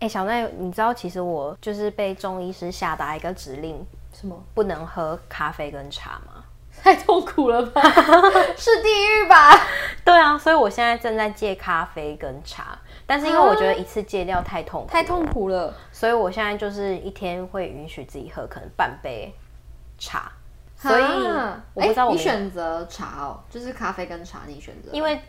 哎，小奈，你知道其实我就是被中医师下达一个指令，什么不能喝咖啡跟茶吗？太痛苦了吧，是地狱吧？对啊，所以我现在正在戒咖啡跟茶，但是因为我觉得一次戒掉太痛苦，太痛苦了，所以我现在就是一天会允许自己喝可能半杯茶。所以我不知道我、欸、你选择茶哦，就是咖啡跟茶你选择，因为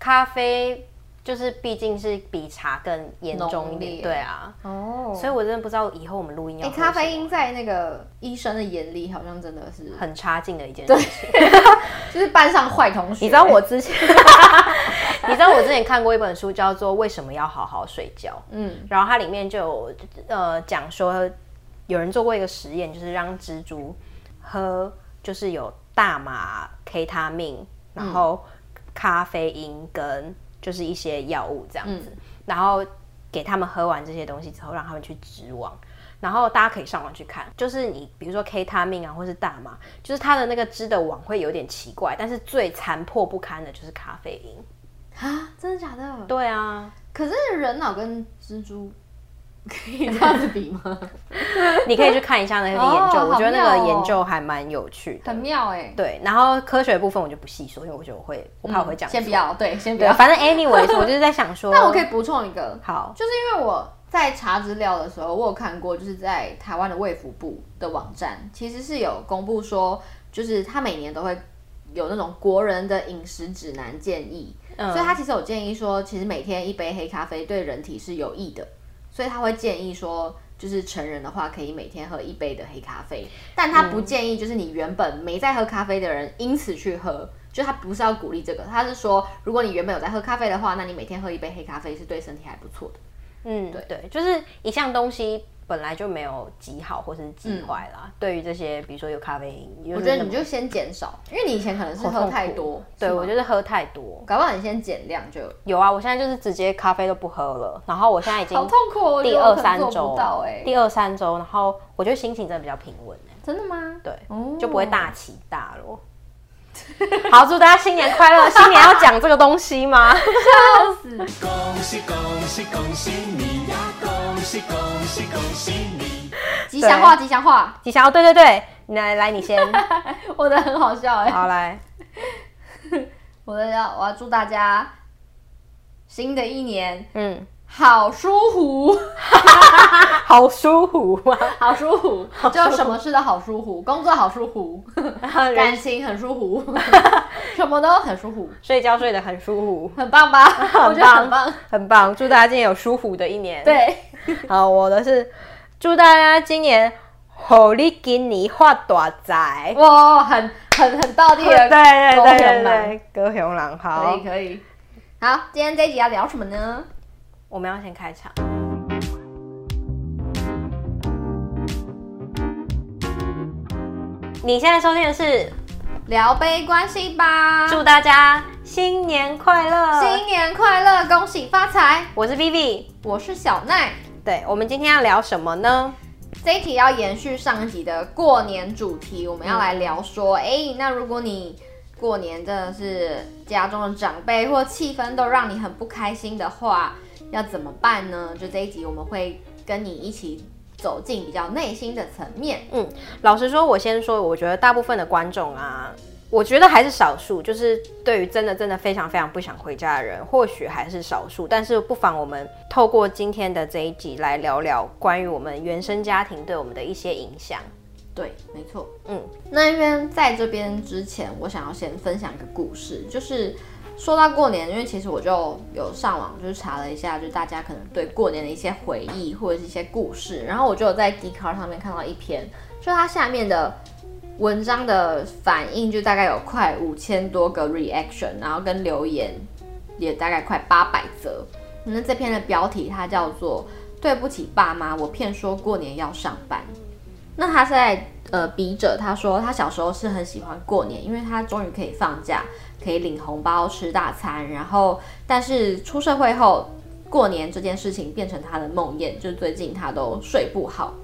咖啡。就是毕竟是比茶更严重一点，对啊，哦，所以我真的不知道以后我们录音要。哎，咖啡因在那个医生的眼里好像真的是很差劲的一件事情，就是班上坏同学。你知道我之前，你知道我之前看过一本书叫做《为什么要好好睡觉》，嗯，然后它里面就有呃讲说，有人做过一个实验，就是让蜘蛛喝就是有大麻、K 他命，然后咖啡因跟。就是一些药物这样子，嗯、然后给他们喝完这些东西之后，让他们去织网，然后大家可以上网去看，就是你比如说 K 他命啊，或是大麻，就是它的那个织的网会有点奇怪，但是最残破不堪的就是咖啡因啊，真的假的？对啊，可是人脑跟蜘蛛。可以这样子比吗？你可以去看一下那个 研究，哦、我觉得那个研究还蛮有趣的，很妙哎、欸。对，然后科学的部分我就不细说，因为我觉得我会，我怕我会讲、嗯。先不要，对，先不要。反正 anyways，我就是在想 说，那我可以补充一个，好，就是因为我在查资料的时候，我有看过，就是在台湾的卫福部的网站，其实是有公布说，就是他每年都会有那种国人的饮食指南建议，嗯、所以他其实有建议说，其实每天一杯黑咖啡对人体是有益的。所以他会建议说，就是成人的话可以每天喝一杯的黑咖啡，但他不建议就是你原本没在喝咖啡的人因此去喝，就他不是要鼓励这个，他是说如果你原本有在喝咖啡的话，那你每天喝一杯黑咖啡是对身体还不错的。嗯，对对，就是一项东西。本来就没有极好或是极坏啦。嗯、对于这些，比如说有咖啡因，我觉得你就先减少，因为你以前可能是喝太多。对，我就是喝太多，搞不好你先减量就有啊。我现在就是直接咖啡都不喝了，然后我现在已经好痛苦，第二三周，第二三周，然后我觉得心情真的比较平稳。真的吗？对，哦、就不会大起大落。好，祝大家新年快乐！新年要讲这个东西吗？笑死！恭喜恭喜恭喜你呀！恭喜恭喜恭喜你！吉祥话，吉祥话，吉祥哦！对对对，你来来，你先。我的很好笑哎。好来，我的要我要祝大家新的一年，嗯。好舒服，好舒服啊，好舒服，就什么事都好舒服，工作好舒服，感情很舒服，什么都很舒服，睡觉睡得很舒服，很棒吧？我觉得很棒，很棒。祝大家今年有舒服的一年。对，好，我的是祝大家今年好利今年发大财。哇，很很很道地的，对对对对对，高雄人，好，可以可以。好，今天这一集要聊什么呢？我们要先开场。你现在收听的是聊杯关系吧，祝大家新年快乐，新年快乐，恭喜发财。我是 Vivi，我是小奈。对，我们今天要聊什么呢？这一题要延续上一集的过年主题，我们要来聊说，哎、嗯，那如果你过年真的是家中的长辈或气氛都让你很不开心的话。要怎么办呢？就这一集我们会跟你一起走进比较内心的层面。嗯，老实说，我先说，我觉得大部分的观众啊，我觉得还是少数，就是对于真的真的非常非常不想回家的人，或许还是少数。但是不妨我们透过今天的这一集来聊聊关于我们原生家庭对我们的一些影响。对，没错。嗯，那因为在这边之前，我想要先分享一个故事，就是。说到过年，因为其实我就有上网，就是查了一下，就大家可能对过年的一些回忆或者是一些故事，然后我就有在 Dcard 上面看到一篇，就它下面的文章的反应就大概有快五千多个 reaction，然后跟留言也大概快八百则。那这篇的标题它叫做“对不起爸妈，我骗说过年要上班”。那他是在呃笔者他说他小时候是很喜欢过年，因为他终于可以放假。可以领红包吃大餐，然后但是出社会后，过年这件事情变成他的梦魇，就最近他都睡不好。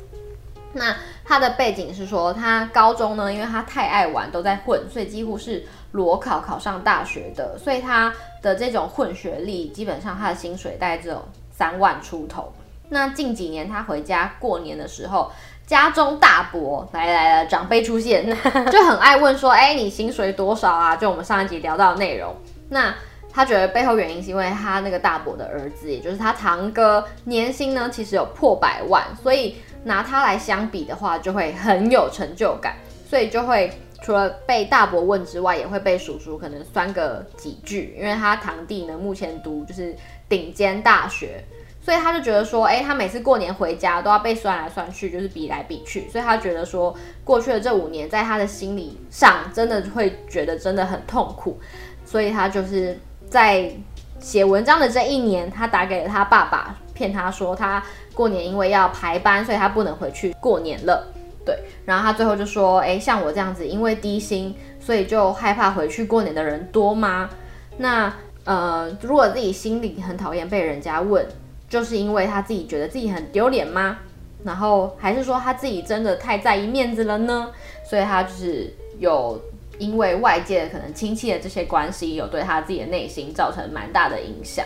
那他的背景是说，他高中呢，因为他太爱玩，都在混，所以几乎是裸考考上大学的，所以他的这种混学历，基本上他的薪水大概只有三万出头。那近几年他回家过年的时候，家中大伯来来了，长辈出现，就很爱问说：“哎，你薪水多少啊？”就我们上一集聊到的内容。那他觉得背后原因是因为他那个大伯的儿子，也就是他堂哥，年薪呢其实有破百万，所以拿他来相比的话，就会很有成就感，所以就会除了被大伯问之外，也会被叔叔可能酸个几句，因为他堂弟呢目前读就是顶尖大学。所以他就觉得说，哎，他每次过年回家都要被酸来酸去，就是比来比去。所以他觉得说，过去的这五年，在他的心理上，真的会觉得真的很痛苦。所以他就是在写文章的这一年，他打给了他爸爸，骗他说他过年因为要排班，所以他不能回去过年了。对，然后他最后就说，哎，像我这样子，因为低薪，所以就害怕回去过年的人多吗？那呃，如果自己心里很讨厌被人家问。就是因为他自己觉得自己很丢脸吗？然后还是说他自己真的太在意面子了呢？所以他就是有因为外界可能亲戚的这些关系，有对他自己的内心造成蛮大的影响。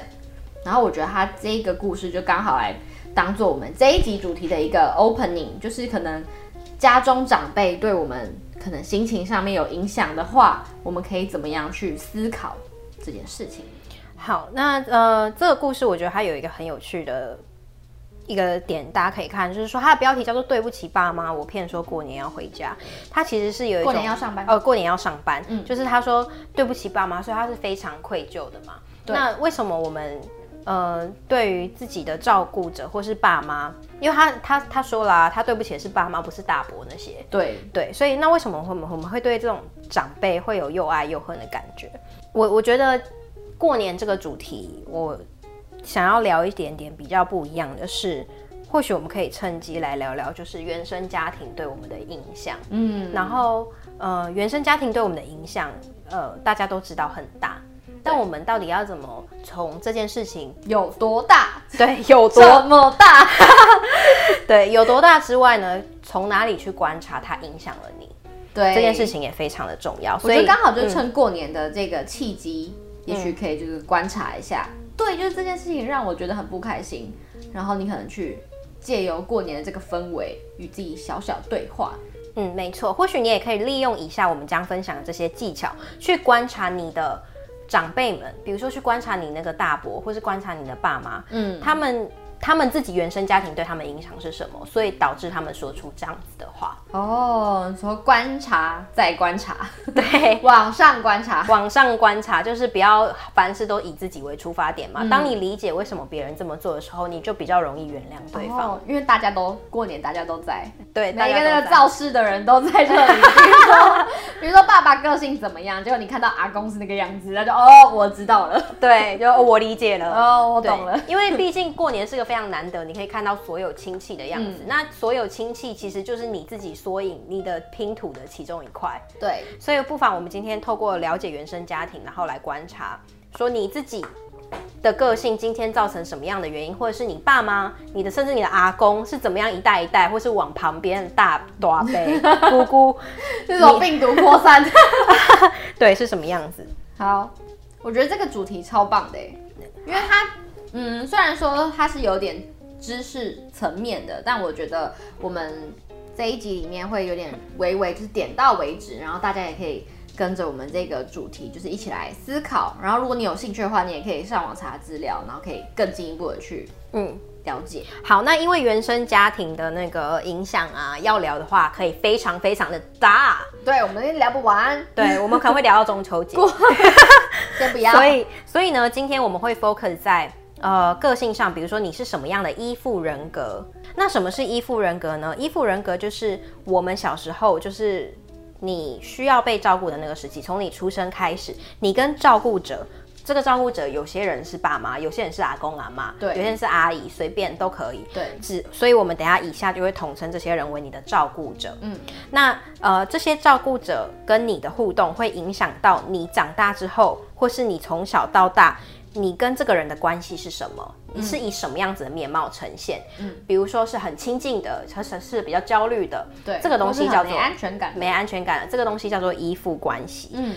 然后我觉得他这个故事就刚好来当做我们这一集主题的一个 opening，就是可能家中长辈对我们可能心情上面有影响的话，我们可以怎么样去思考这件事情？好，那呃，这个故事我觉得它有一个很有趣的一个点，大家可以看，就是说它的标题叫做“对不起爸妈，我骗说过年要回家”。它其实是有一种过年要上班哦，过年要上班，嗯，就是他说对不起爸妈，所以他是非常愧疚的嘛。那为什么我们呃对于自己的照顾者或是爸妈，因为他他他说啦啊，他对不起的是爸妈，不是大伯那些。对对，所以那为什么我们我们会对这种长辈会有又爱又恨的感觉？我我觉得。过年这个主题，我想要聊一点点比较不一样的是，或许我们可以趁机来聊聊，就是原生家庭对我们的影响。嗯，然后呃，原生家庭对我们的影响，呃，大家都知道很大，但我们到底要怎么从这件事情有多大？对，有多大？对，有多大之外呢？从哪里去观察它影响了你？对，这件事情也非常的重要。所以刚好就趁过年的这个契机。嗯也许可以就是观察一下，嗯、对，就是这件事情让我觉得很不开心，然后你可能去借由过年的这个氛围与自己小小对话。嗯，没错，或许你也可以利用以下我们将分享的这些技巧，去观察你的长辈们，比如说去观察你那个大伯，或是观察你的爸妈，嗯，他们。他们自己原生家庭对他们影响是什么？所以导致他们说出这样子的话。哦，说观察再观察，对，往上观察，往上观察，就是不要凡事都以自己为出发点嘛。嗯、当你理解为什么别人这么做的时候，你就比较容易原谅对方。哦，因为大家都过年，大家都在，对，每个那个造势的人都在这里。比如说，比如说爸爸个性怎么样，结果你看到阿公是那个样子，那就哦，我知道了。对，就我理解了。哦，我懂了。因为毕竟过年是个。非常难得，你可以看到所有亲戚的样子。嗯、那所有亲戚其实就是你自己缩影，你的拼图的其中一块。对，所以不妨我们今天透过了解原生家庭，然后来观察，说你自己的个性今天造成什么样的原因，或者是你爸妈、你的甚至你的阿公是怎么样一代一代，或是往旁边大大伯、姑姑这种病毒扩散，对，是什么样子？好，我觉得这个主题超棒的，因为它。嗯，虽然说它是有点知识层面的，但我觉得我们这一集里面会有点微微就是点到为止，然后大家也可以跟着我们这个主题，就是一起来思考。然后如果你有兴趣的话，你也可以上网查资料，然后可以更进一步的去嗯了解。好，那因为原生家庭的那个影响啊，要聊的话可以非常非常的大，对，我们聊不完，对，我们可能会聊到中秋节，先不要。所以，所以呢，今天我们会 focus 在。呃，个性上，比如说你是什么样的依附人格？那什么是依附人格呢？依附人格就是我们小时候，就是你需要被照顾的那个时期，从你出生开始，你跟照顾者，这个照顾者有些人是爸妈，有些人是阿公阿妈，对，有些人是阿姨，随便都可以。对，只所以我们等一下以下就会统称这些人为你的照顾者。嗯，那呃，这些照顾者跟你的互动会影响到你长大之后，或是你从小到大。你跟这个人的关系是什么？你是以什么样子的面貌呈现？嗯，比如说是很亲近的，或者是比较焦虑的，对，这个东西叫做没安全感，没安全感，这个东西叫做依附关系。嗯，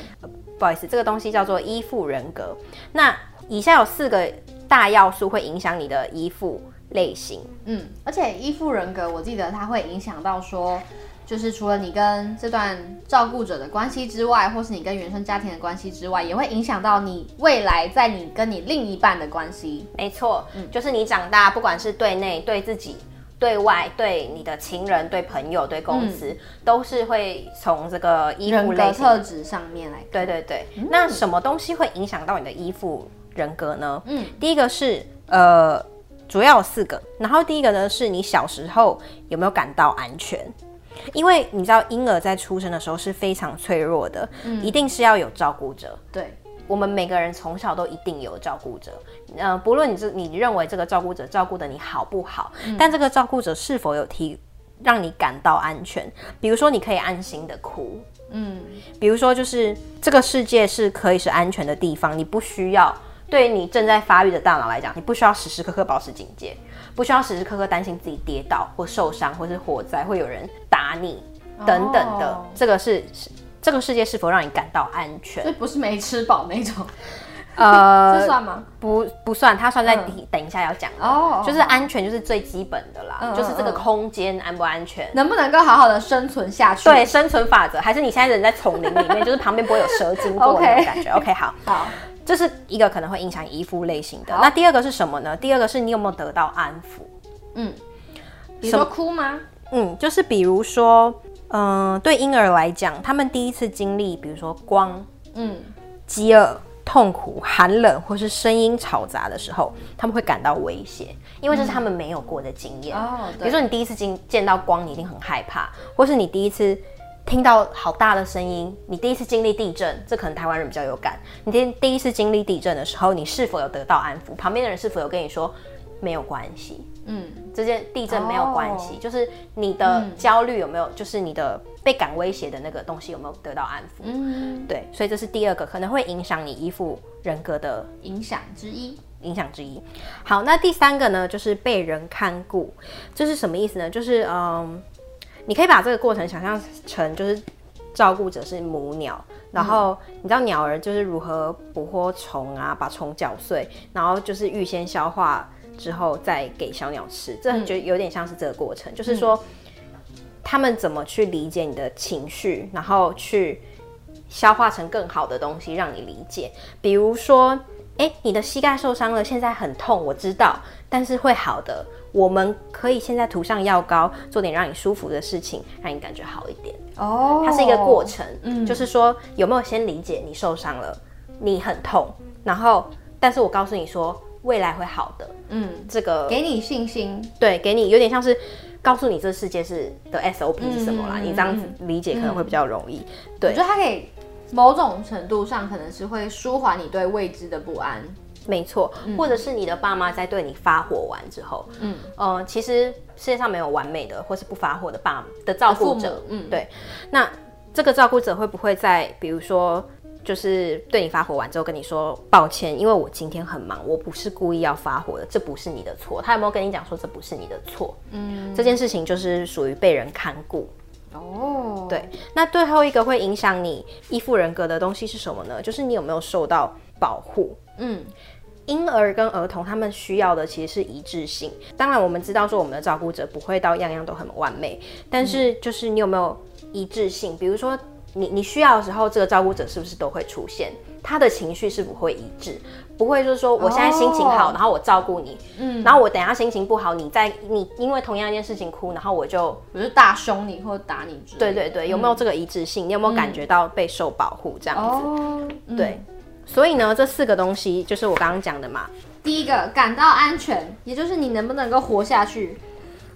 不好意思，这个东西叫做依附人格。那以下有四个大要素会影响你的依附类型。嗯，而且依附人格，我记得它会影响到说，就是除了你跟这段照顾者的关系之外，或是你跟原生家庭的关系之外，也会影响到你未来在你跟你另一半的关系。没错，嗯，就是你长大，不管是对内对自己。对外对你的情人、对朋友、对公司，嗯、都是会从这个依附类型特质上面来。对对对，嗯、那什么东西会影响到你的依附人格呢？嗯，第一个是呃，主要有四个。然后第一个呢，是你小时候有没有感到安全？因为你知道婴儿在出生的时候是非常脆弱的，嗯、一定是要有照顾者。对。我们每个人从小都一定有照顾者，呃，不论你是你认为这个照顾者照顾的你好不好，嗯、但这个照顾者是否有提让你感到安全？比如说，你可以安心的哭，嗯，比如说，就是这个世界是可以是安全的地方，你不需要对于你正在发育的大脑来讲，你不需要时时刻刻保持警戒，不需要时时刻刻担心自己跌倒或受伤，或是火灾会有人打你等等的，哦、这个是。这个世界是否让你感到安全？这不是没吃饱那种，呃，这算吗？不，不算，它算在底。等一下要讲哦，就是安全就是最基本的啦，就是这个空间安不安全，能不能够好好的生存下去？对，生存法则，还是你现在人在丛林里面，就是旁边不会有蛇经过 那种感觉。OK，好，好，这是一个可能会影响依附类型的。那第二个是什么呢？第二个是你有没有得到安抚？嗯，比如说哭吗？嗯，就是比如说。嗯，对婴儿来讲，他们第一次经历，比如说光、嗯、饥饿、痛苦、寒冷，或是声音嘈杂的时候，他们会感到威胁，因为这是他们没有过的经验。哦，比如说你第一次经见到光，你一定很害怕，或是你第一次听到好大的声音，你第一次经历地震，这可能台湾人比较有感。你第第一次经历地震的时候，你是否有得到安抚？旁边的人是否有跟你说没有关系？嗯，这件地震没有关系，哦、就是你的焦虑有没有，嗯、就是你的被感威胁的那个东西有没有得到安抚？嗯，对，所以这是第二个可能会影响你依附人格的影响之一，影响之一。好，那第三个呢，就是被人看顾，这是什么意思呢？就是嗯，你可以把这个过程想象成就是照顾者是母鸟，然后你知道鸟儿就是如何捕获虫啊，把虫搅碎，然后就是预先消化。之后再给小鸟吃，这就有点像是这个过程，嗯、就是说他们怎么去理解你的情绪，然后去消化成更好的东西让你理解。比如说，哎，你的膝盖受伤了，现在很痛，我知道，但是会好的。我们可以现在涂上药膏，做点让你舒服的事情，让你感觉好一点。哦，它是一个过程，嗯，就是说有没有先理解你受伤了，你很痛，然后但是我告诉你说。未来会好的，嗯，这个给你信心，对，给你有点像是告诉你这世界是的 SOP 是什么啦，嗯、你这样子理解可能会比较容易。嗯、对，我觉得它可以某种程度上可能是会舒缓你对未知的不安，没错，或者是你的爸妈在对你发火完之后，嗯，呃，其实世界上没有完美的或是不发火的爸的照顾者，嗯，对，那这个照顾者会不会在比如说？就是对你发火完之后跟你说抱歉，因为我今天很忙，我不是故意要发火的，这不是你的错。他有没有跟你讲说这不是你的错？嗯，这件事情就是属于被人看顾。哦，对。那最后一个会影响你依附人格的东西是什么呢？就是你有没有受到保护？嗯，婴儿跟儿童他们需要的其实是一致性。当然，我们知道说我们的照顾者不会到样样都很完美，但是就是你有没有一致性？比如说。你你需要的时候，这个照顾者是不是都会出现？他的情绪是不会一致，不会就是说我现在心情好，哦、然后我照顾你，嗯，然后我等下心情不好，你在你因为同样一件事情哭，然后我就我就大凶你或者打你之类的。对对对，有没有这个一致性？嗯、你有没有感觉到被受保护这样子？对，所以呢，这四个东西就是我刚刚讲的嘛。第一个感到安全，也就是你能不能够活下去。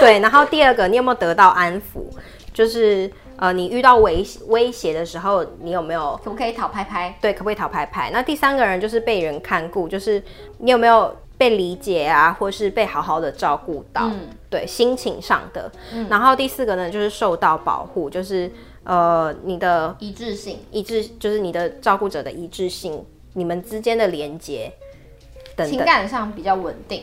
对，然后第二个，你有没有得到安抚？就是。呃，你遇到威威胁的时候，你有没有可不可以讨拍拍？对，可不可以讨拍拍？那第三个人就是被人看顾，就是你有没有被理解啊，或是被好好的照顾到？嗯，对，心情上的。嗯，然后第四个呢，就是受到保护，就是呃，你的一致性，一致就是你的照顾者的一致性，你们之间的连接等等，情感上比较稳定。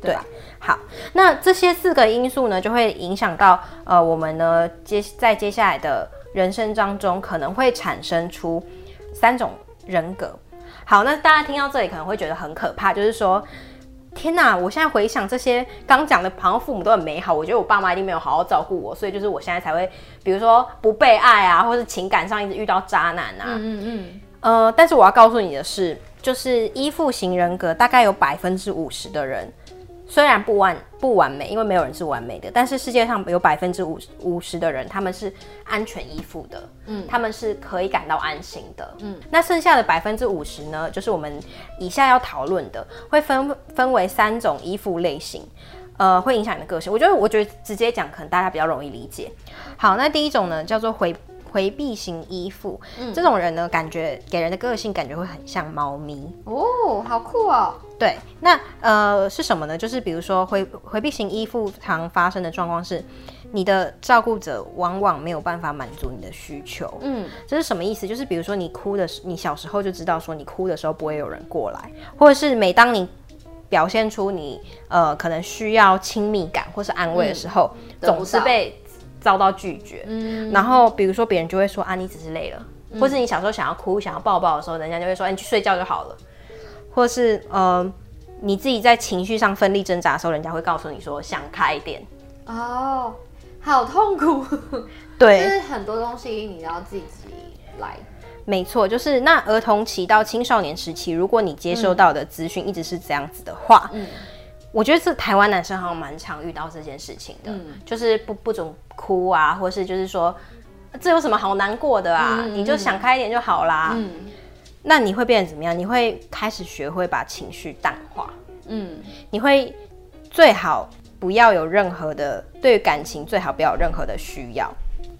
对，好，那这些四个因素呢，就会影响到呃，我们呢接在接下来的人生当中，可能会产生出三种人格。好，那大家听到这里可能会觉得很可怕，就是说天哪！我现在回想这些刚讲的，好像父母都很美好。我觉得我爸妈一定没有好好照顾我，所以就是我现在才会，比如说不被爱啊，或是情感上一直遇到渣男啊。嗯嗯嗯。呃，但是我要告诉你的是，就是依附型人格大概有百分之五十的人。虽然不完不完美，因为没有人是完美的，但是世界上有百分之五五十的人，他们是安全依附的，嗯，他们是可以感到安心的，嗯。那剩下的百分之五十呢，就是我们以下要讨论的，会分分为三种依附类型，呃，会影响你的个性。我觉得，我觉得直接讲可能大家比较容易理解。好，那第一种呢，叫做回回避型依附，嗯，这种人呢，感觉给人的个性感觉会很像猫咪哦，好酷哦。对，那呃是什么呢？就是比如说回回避型依附常发生的状况是，你的照顾者往往没有办法满足你的需求。嗯，这是什么意思？就是比如说你哭的时，你小时候就知道说你哭的时候不会有人过来，或者是每当你表现出你呃可能需要亲密感或是安慰的时候，嗯、总是被遭到拒绝。嗯，然后比如说别人就会说啊，你只是累了，嗯、或是你小时候想要哭想要抱抱的时候，人家就会说，哎，你去睡觉就好了。或是呃，你自己在情绪上奋力挣扎的时候，人家会告诉你说想开一点哦，好痛苦。对，就是很多东西你要自己来。没错，就是那儿童期到青少年时期，如果你接收到的资讯一直是这样子的话，嗯，我觉得是台湾男生好像蛮常遇到这件事情的，嗯，就是不不准哭啊，或是就是说这有什么好难过的啊，嗯，你就想开一点就好啦，嗯。那你会变成怎么样？你会开始学会把情绪淡化，嗯，你会最好不要有任何的对感情，最好不要有任何的需要。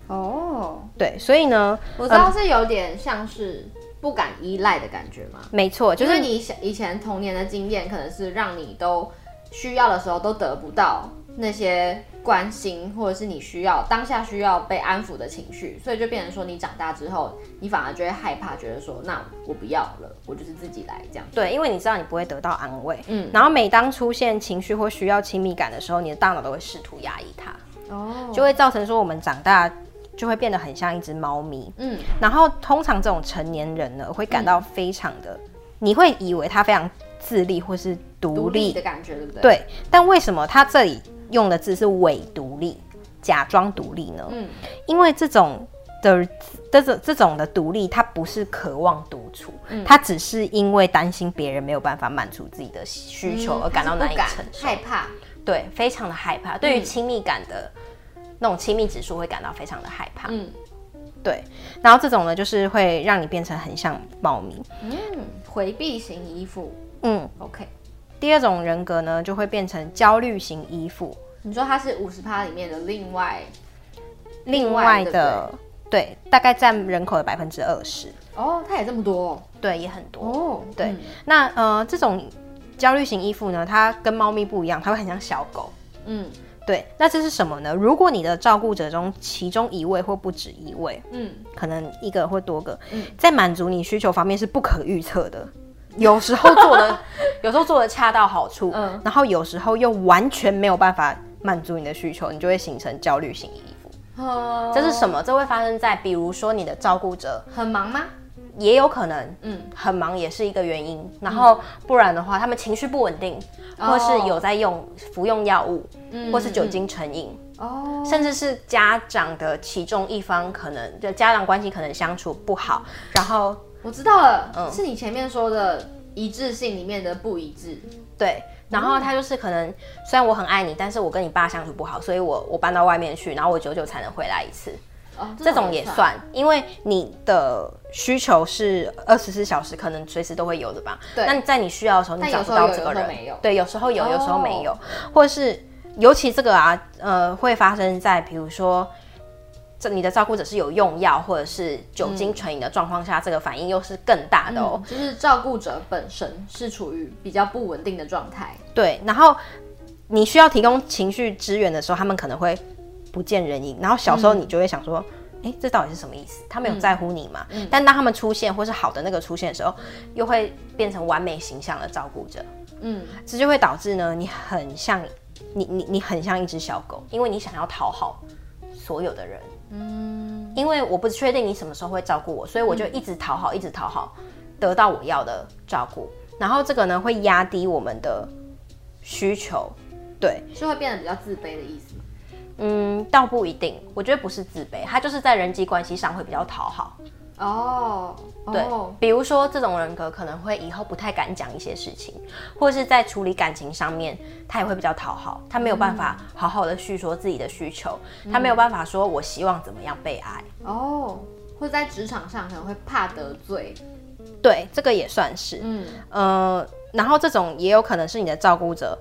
哦，对，所以呢，我知道是有点像是不敢依赖的感觉吗？嗯，没错，就是你以前童年的经验，可能是让你都需要的时候都得不到。那些关心，或者是你需要当下需要被安抚的情绪，所以就变成说，你长大之后，你反而就会害怕，觉得说，那我不要了，我就是自己来这样。对，因为你知道你不会得到安慰，嗯，然后每当出现情绪或需要亲密感的时候，你的大脑都会试图压抑它，哦，就会造成说我们长大就会变得很像一只猫咪，嗯，然后通常这种成年人呢，会感到非常的，嗯，你会以为他非常自立或是独立，立的感觉，对不对？对，但为什么他这里？用的字是伪独立，假装独立呢？嗯，因为这种的这种这种的独立，它不是渴望独处，嗯，它只是因为担心别人没有办法满足自己的需求而感到难以承受，害怕，对，非常的害怕，对于亲密感的那种亲密指数会感到非常的害怕，嗯，对，然后这种呢，就是会让你变成很像猫咪，嗯，回避型依附，嗯，OK。第二种人格呢，就会变成焦虑型依附。你说它是五十趴里面的另外另外的，对，大概占人口的百分之二十。哦，它也这么多？对，也很多。哦，对。嗯、那呃，这种焦虑型依附呢，它跟猫咪不一样，它会很像小狗。嗯，对。那这是什么呢？如果你的照顾者中其中一位或不止一位，嗯，可能一个或多个，嗯，在满足你需求方面是不可预测的。有时候做的，有时候做的恰到好处，嗯，然后有时候又完全没有办法满足你的需求，你就会形成焦虑型依附。哦，这是什么？这会发生在比如说你的照顾者很忙吗？也有可能，嗯，很忙也是一个原因。然后不然的话，他们情绪不稳定，或是有在用服用药物，或是酒精成瘾，哦，甚至是家长的其中一方可能就家长关系可能相处不好，然后。我知道了，嗯，是你前面说的一致性里面的不一致，对。然后他就是可能，虽然我很爱你，但是我跟你爸相处不好，所以我我搬到外面去，然后我久久才能回来一次。哦，这种，也算，因为你的需求是二十四小时，可能随时都会有的吧？对。那在你需要的时候，你找不到这个人，没有。对，有时候有，有时候没有，哦，或者是尤其这个啊，呃，会发生在比如说。这你的照顾者是有用药或者是酒精成瘾的状况下，嗯，这个反应又是更大的哦。就是照顾者本身是处于比较不稳定的状态。对，然后你需要提供情绪支援的时候，他们可能会不见人影。然后小时候你就会想说，哎，嗯，这到底是什么意思？他们有在乎你吗？嗯，但当他们出现或是好的那个出现的时候，又会变成完美形象的照顾者。嗯，这就会导致呢，你很像你你你很像一只小狗，因为你想要讨好所有的人。嗯，因为我不确定你什么时候会照顾我，所以我就一直讨好，一直讨好，得到我要的照顾。然后这个呢，会压低我们的需求，对，是会变得比较自卑的意思吗？嗯，倒不一定，我觉得不是自卑，他就是在人际关系上会比较讨好。哦，对，比如说这种人格可能会以后不太敢讲一些事情，或者是在处理感情上面，他也会比较讨好，他没有办法好好的叙说自己的需求，嗯、他没有办法说我希望怎么样被爱。哦，或者在职场上可能会怕得罪，对，这个也算是，嗯，呃，然后这种也有可能是你的照顾者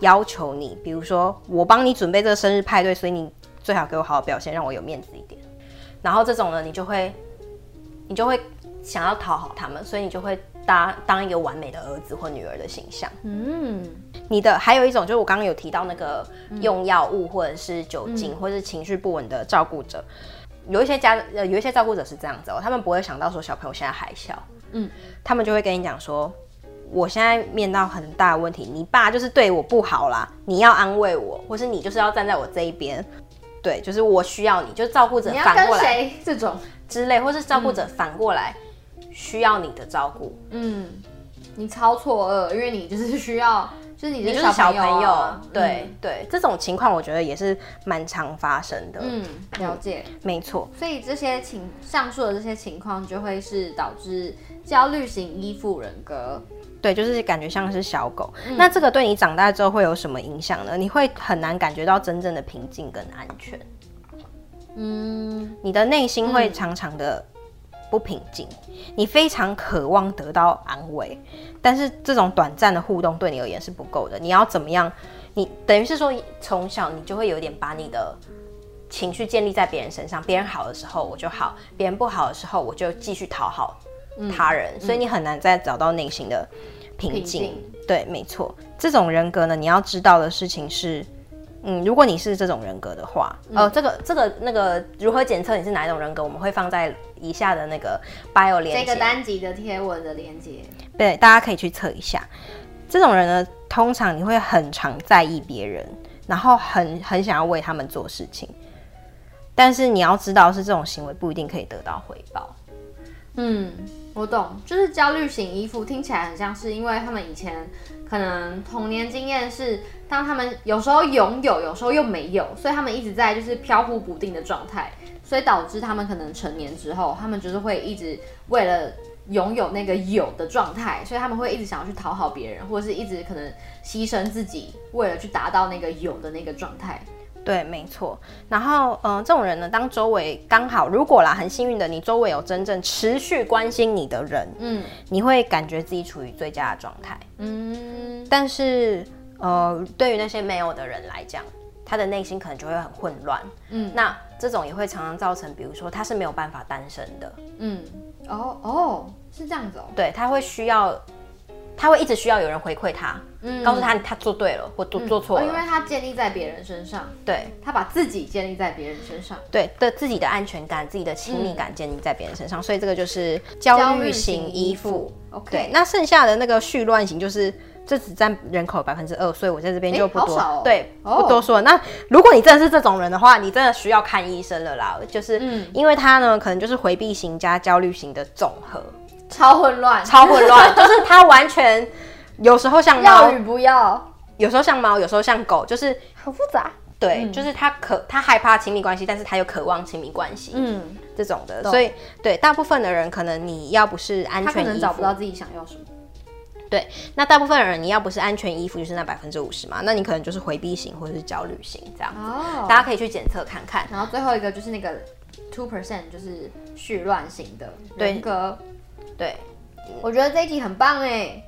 要求你，比如说我帮你准备这个生日派对，所以你最好给我好好表现，让我有面子一点。然后这种呢，你就会。你就会想要讨好他们，所以你就会当当一个完美的儿子或女儿的形象。嗯，你的还有一种就是我刚刚有提到那个用药物或者是酒精、嗯、或者是情绪不稳的照顾者，有一些家呃有一些照顾者是这样子哦，他们不会想到说小朋友现在还小，嗯，他们就会跟你讲说，我现在面到很大的问题，你爸就是对我不好啦，你要安慰我，或是你就是要站在我这一边，对，就是我需要你，就是照顾者反过来这种。之类，或是照顾者反过来需要你的照顾，嗯，你超错愕，因为你就是 需要，就是你就是小朋友，对、嗯、对，这种情况我觉得也是蛮常发生的，嗯，了解，没错，所以这些情上述的这些情况就会是导致焦虑型依附人格，对，就是感觉像是小狗，嗯、那这个对你长大之后会有什么影响呢？你会很难感觉到真正的平静跟安全。嗯，你的内心会常常的不平静，嗯、你非常渴望得到安慰，但是这种短暂的互动对你而言是不够的。你要怎么样？你等于是说，从小你就会有点把你的情绪建立在别人身上，别人好的时候我就好，别人不好的时候我就继续讨好他人，嗯、所以你很难再找到内心的平静。对，没错，这种人格呢，你要知道的事情是。嗯，如果你是这种人格的话，嗯、呃，这个这个那个如何检测你是哪一种人格，我们会放在以下的那个 bio 链接，这个单集的贴文的链接，对，大家可以去测一下。这种人呢，通常你会很常在意别人，然后很很想要为他们做事情，但是你要知道，是这种行为不一定可以得到回报。嗯，我懂，就是焦虑型依附，听起来很像是因为他们以前。可能童年经验是，当他们有时候拥有，有时候又没有，所以他们一直在就是飘忽不定的状态，所以导致他们可能成年之后，他们就是会一直为了拥有那个有的状态，所以他们会一直想要去讨好别人，或者是一直可能牺牲自己，为了去达到那个有的那个状态。对，没错。然后，嗯、呃，这种人呢，当周围刚好，如果啦，很幸运的，你周围有真正持续关心你的人，嗯，你会感觉自己处于最佳的状态，嗯。但是，呃，对于那些没有的人来讲，他的内心可能就会很混乱，嗯。那这种也会常常造成，比如说他是没有办法单身的，嗯。哦哦，是这样子哦。对，他会需要。他会一直需要有人回馈他，嗯，告诉他他做对了或做做错了，因为他建立在别人身上，对，他把自己建立在别人身上，对的自己的安全感、自己的亲密感建立在别人身上，所以这个就是焦虑型依附。OK，对，那剩下的那个絮乱型就是这只占人口百分之二，所以我在这边就不多，对，不多说。那如果你真的是这种人的话，你真的需要看医生了啦，就是因为他呢，可能就是回避型加焦虑型的总和。超混乱，超混乱，就是他完全有时候像猫，要与不要，有时候像猫，有时候像狗，就是很复杂。对，嗯、就是他可，他害怕亲密关系，但是他又渴望亲密关系，嗯，这种的。懂所以，对大部分的人，可能你要不是安全，他可能找不到自己想要什么。对，那大部分人，你要不是安全依附，就是那百分之五十嘛，那你可能就是回避型或者是焦虑型这样。哦，大家可以去检测看看。然后最后一个就是那个 two percent，就是絮乱型的人格。对，我觉得这一题很棒哎。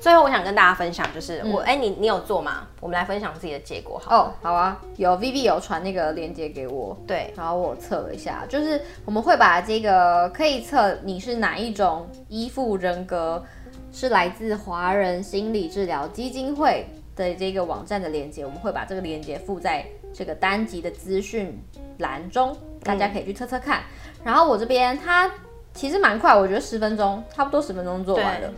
最后我想跟大家分享，就是我哎、嗯，你你有做吗？我们来分享自己的结果好。哦，好啊，有 Vivi 有传那个链接给我，对，然后我测了一下，就是我们会把这个可以测你是哪一种依附人格，是来自华人心理治疗基金会的这个网站的链接，我们会把这个链接附在这个单集的资讯栏中，大家可以去测测看。嗯、然后我这边它。其实蛮快，我觉得十分钟，差不多十分钟做完了。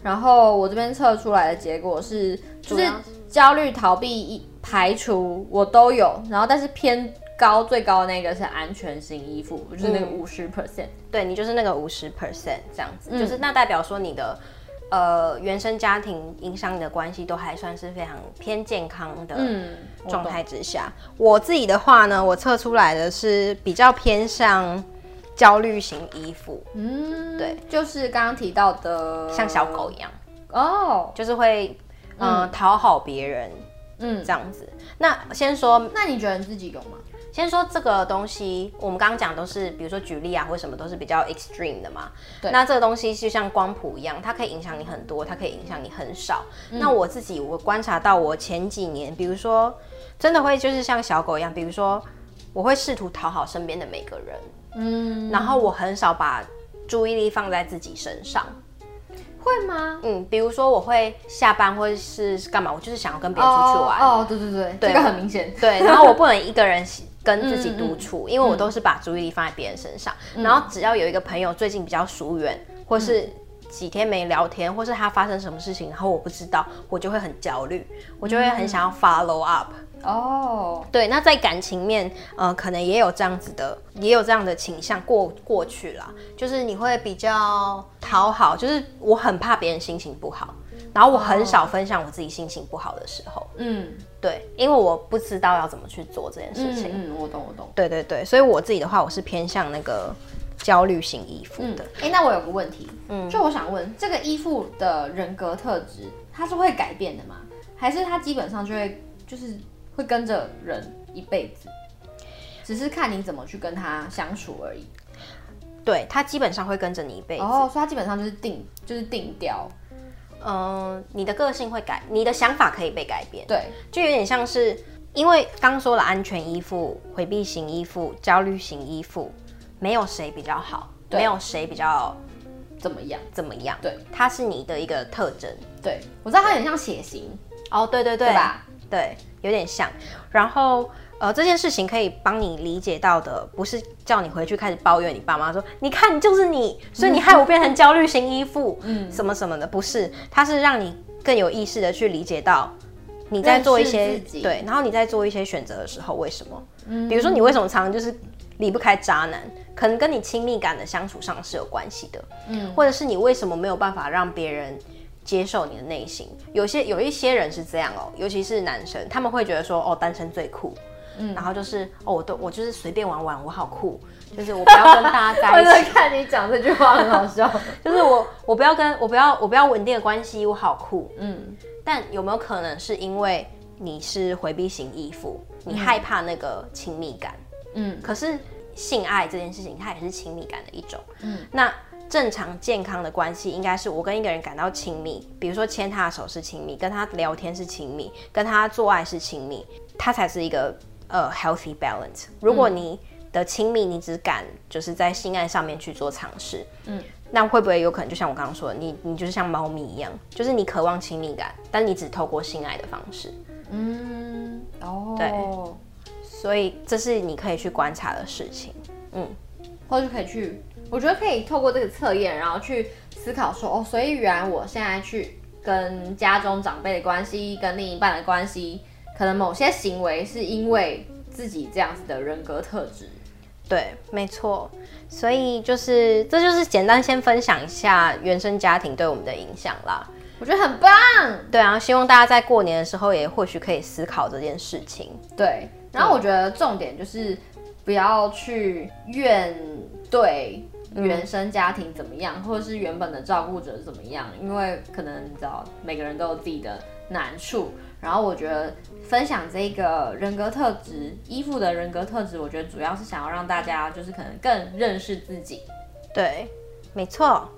对然后我这边测出来的结果是，就是焦虑、逃避、排除我都有，然后但是偏高，最高的那个是安全型依附，就是那个五十 percent。对，你就是那个五十 percent 这样子，嗯、就是那代表说你的呃原生家庭影响你的关系都还算是非常偏健康的状态之下，嗯、我，我自己的话呢，我测出来的是比较偏向焦虑型依附，嗯，对，就是刚刚提到的像小狗一样哦，就是会嗯、呃、讨好别人，嗯，这样子。那先说，那你觉得你自己有吗？先说这个东西，我们刚刚讲都是，比如说举例啊，或什么都是比较 extreme 的嘛。对。那这个东西就像光谱一样，它可以影响你很多，它可以影响你很少。嗯。那我自己我观察到，我前几年，比如说真的会就是像小狗一样，比如说我会试图讨好身边的每个人，嗯，然后我很少把注意力放在自己身上。会吗？嗯，比如说我会下班或者是干嘛，我就是想要跟别人出去玩。哦，对对对，对这个很明显。对，然后我不能一个人跟自己 独处，嗯嗯、因为我都是把注意力放在别人身上。嗯、然后只要有一个朋友最近比较疏远，或是几天没聊天，或是他发生什么事情，然后我不知道，我就会很焦虑，我就会很想要 follow up。哦，对，那在感情面，呃，可能也有这样子的，也有这样的倾向过过去了，就是你会比较讨好，就是我很怕别人心情不好，然后我很少分享我自己心情不好的时候，嗯，对，因为我不知道要怎么去做这件事情，嗯，嗯，我懂我懂，对对对，所以我自己的话，我是偏向那个焦虑型依附的，哎、嗯，那我有个问题，嗯，就我想问，这个依附的人格特质，它是会改变的吗？还是它基本上就会就是？会跟着人一辈子，只是看你怎么去跟他相处而已。对，他基本上会跟着你一辈子。哦，所以他基本上就是定，就是定调。嗯，你的个性会改，你的想法可以被改变。对，就有点像是，因为刚说了安全依附、回避型依附、焦虑型依附，没有谁比较好，没有谁比较怎么样怎么样。对，它是你的一个特征。对，我知道它很像血型。哦，对对对，对吧？对。有点像，然后呃，这件事情可以帮你理解到的，不是叫你回去开始抱怨你爸妈说，你看就是你，所以你害我变成焦虑型依附，嗯，什么什么的，不是，它是让你更有意识的去理解到你在做一些对，然后你在做一些选择的时候，为什么？嗯，比如说你为什么常常就是离不开渣男，可能跟你亲密感的相处上是有关系的，嗯，或者是你为什么没有办法让别人。接受你的内心，有些有一些人是这样哦，尤其是男生，他们会觉得说，哦，单身最酷，嗯，然后就是，哦，我都我就是随便玩玩，我好酷，就是我不要跟大家在一起。我看你讲这句话很好笑，就是我我不要跟我不要我不要稳定的关系，我好酷，嗯。但有没有可能是因为你是回避型依附，你害怕那个亲密感，嗯。可是性爱这件事情，它也是亲密感的一种，嗯。那。正常健康的关系应该是我跟一个人感到亲密，比如说牵他的手是亲密，跟他聊天是亲密，跟他做爱是亲密，他才是一个呃 healthy balance。如果你的亲密你只敢就是在性爱上面去做尝试，嗯，那会不会有可能就像我刚刚说的，你你就是像猫咪一样，就是你渴望亲密感，但你只透过性爱的方式，嗯，哦，对，所以这是你可以去观察的事情，嗯，或者可以去。我觉得可以透过这个测验，然后去思考说，哦，所以原来我现在去跟家中长辈的关系，跟另一半的关系，可能某些行为是因为自己这样子的人格特质。对，没错。所以就是，这就是简单先分享一下原生家庭对我们的影响啦。我觉得很棒。对啊，希望大家在过年的时候也或许可以思考这件事情。对，然后我觉得重点就是不要去怨对。原生家庭怎么样，或者是原本的照顾者怎么样？因为可能你知道，每个人都有自己的难处。然后我觉得分享这个人格特质，依附的人格特质，我觉得主要是想要让大家就是可能更认识自己。对，没错。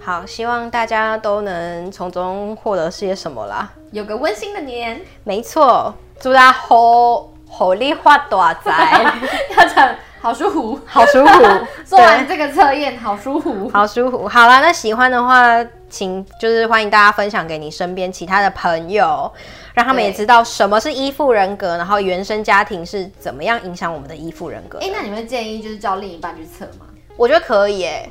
好，希望大家都能从中获得些什么啦。有个温馨的年，没错。祝大家好，好利发大财，要讲。好舒服，好舒服。做完这个测验，好舒服，好舒服。好啦，那喜欢的话，请就是欢迎大家分享给你身边其他的朋友，让他们也知道什么是依附人格，然后原生家庭是怎么样影响我们的依附人格。哎、欸，那你们建议就是叫另一半去测吗？我觉得可以哎，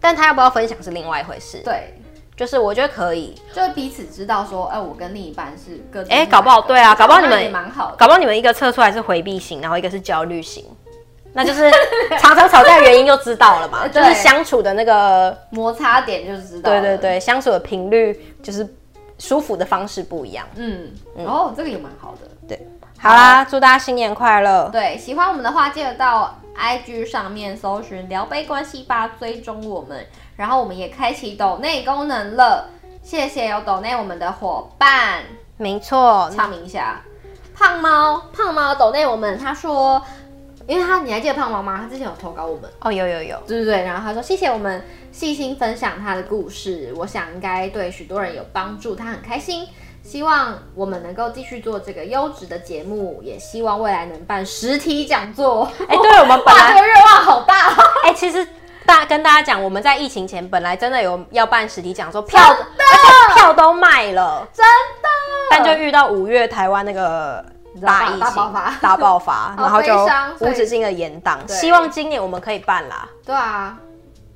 但他要不要分享是另外一回事。对，就是我觉得可以，就是彼此知道说，哎、欸，我跟另一半是各自。哎、欸，搞不好对啊，搞不好你们也蛮好，搞不好你们一个测出来是回避型，然后一个是焦虑型。那就是 常常吵架原因就知道了嘛，就是相处的那个摩擦点就知道。对对对，相处的频率就是舒服的方式不一样。嗯，哦，这个也蛮好的。对，好啦，祝大家新年快乐。对，喜欢我们的话，记得到 IG 上面搜寻“聊杯关系吧”，追踪我们。然后我们也开启抖内功能了，谢谢有抖内我们的伙伴。没错，唱名一下，胖猫，胖猫抖内我们，他说，因为他你还记得胖猫吗？他之前有投稿我们哦，有有有，对对对。然后他说谢谢我们细心分享他的故事，我想应该对许多人有帮助，他很开心。希望我们能够继续做这个优质的节目，也希望未来能办实体讲座。哎，对我们 本来这个愿望好大。哎，其实大跟大家讲，我们在疫情前本来真的有要办实体讲座，票，的而且票都卖了，真的。但就遇到五月台湾那个大疫情大爆发，大爆发，然后就无止境的延档。希望今年我们可以办啦。对啊。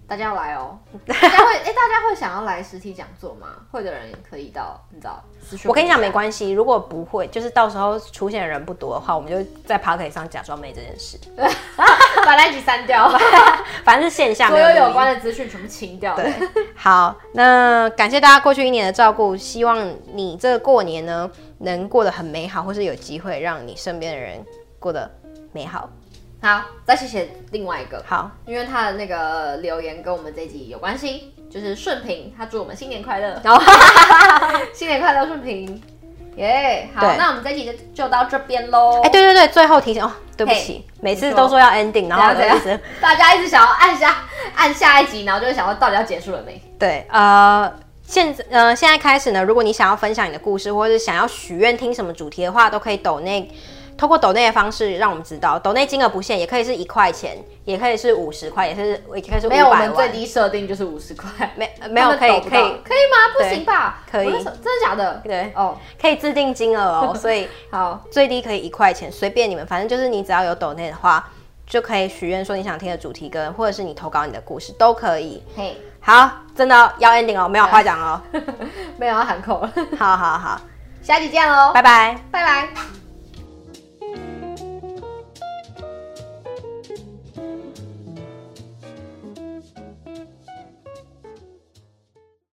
大家要来哦！大家会哎、欸，大家会想要来实体讲座吗？会的人也可以到，你知道？我跟你讲没关系，如果不会，就是到时候出现的人不多的话，我们就在 Podcast 上假装没这件事，把那集删掉，反正是线下，所有有关的资讯全部清掉。对，好，那感谢大家过去一年的照顾，希望你这个过年呢能过得很美好，或是有机会让你身边的人过得美好。好，再谢谢另外一个好，因为他的那个留言跟我们这一集有关系，就是顺平，他祝我们新年快乐，新年快乐顺平，耶、yeah！好，那我们这一集就就到这边喽。哎、欸，对对对，最后提醒哦，对不起，每次都说要 ending，然后就一直大家一直想要按下按下一集，然后就会想说到底要结束了没？对，呃，现呃现在开始呢，如果你想要分享你的故事，或者是想要许愿听什么主题的话，都可以抖内。透过抖内的方式，让我们知道抖内金额不限，也可以是一块钱，也可以是五十块，也是也可以是。没有，我们最低设定就是五十块。没没有可以可以可以吗？不行吧？可以，真的假的？对哦，可以自定金额哦，所以好最低可以一块钱，随便你们，反正就是你只要有抖内的话，就可以许愿说你想听的主题歌或者是你投稿你的故事都可以。嘿，好，真的要 ending 哦，没有话讲哦，没有要喊口了。好好好，下期见喽，拜拜，拜拜。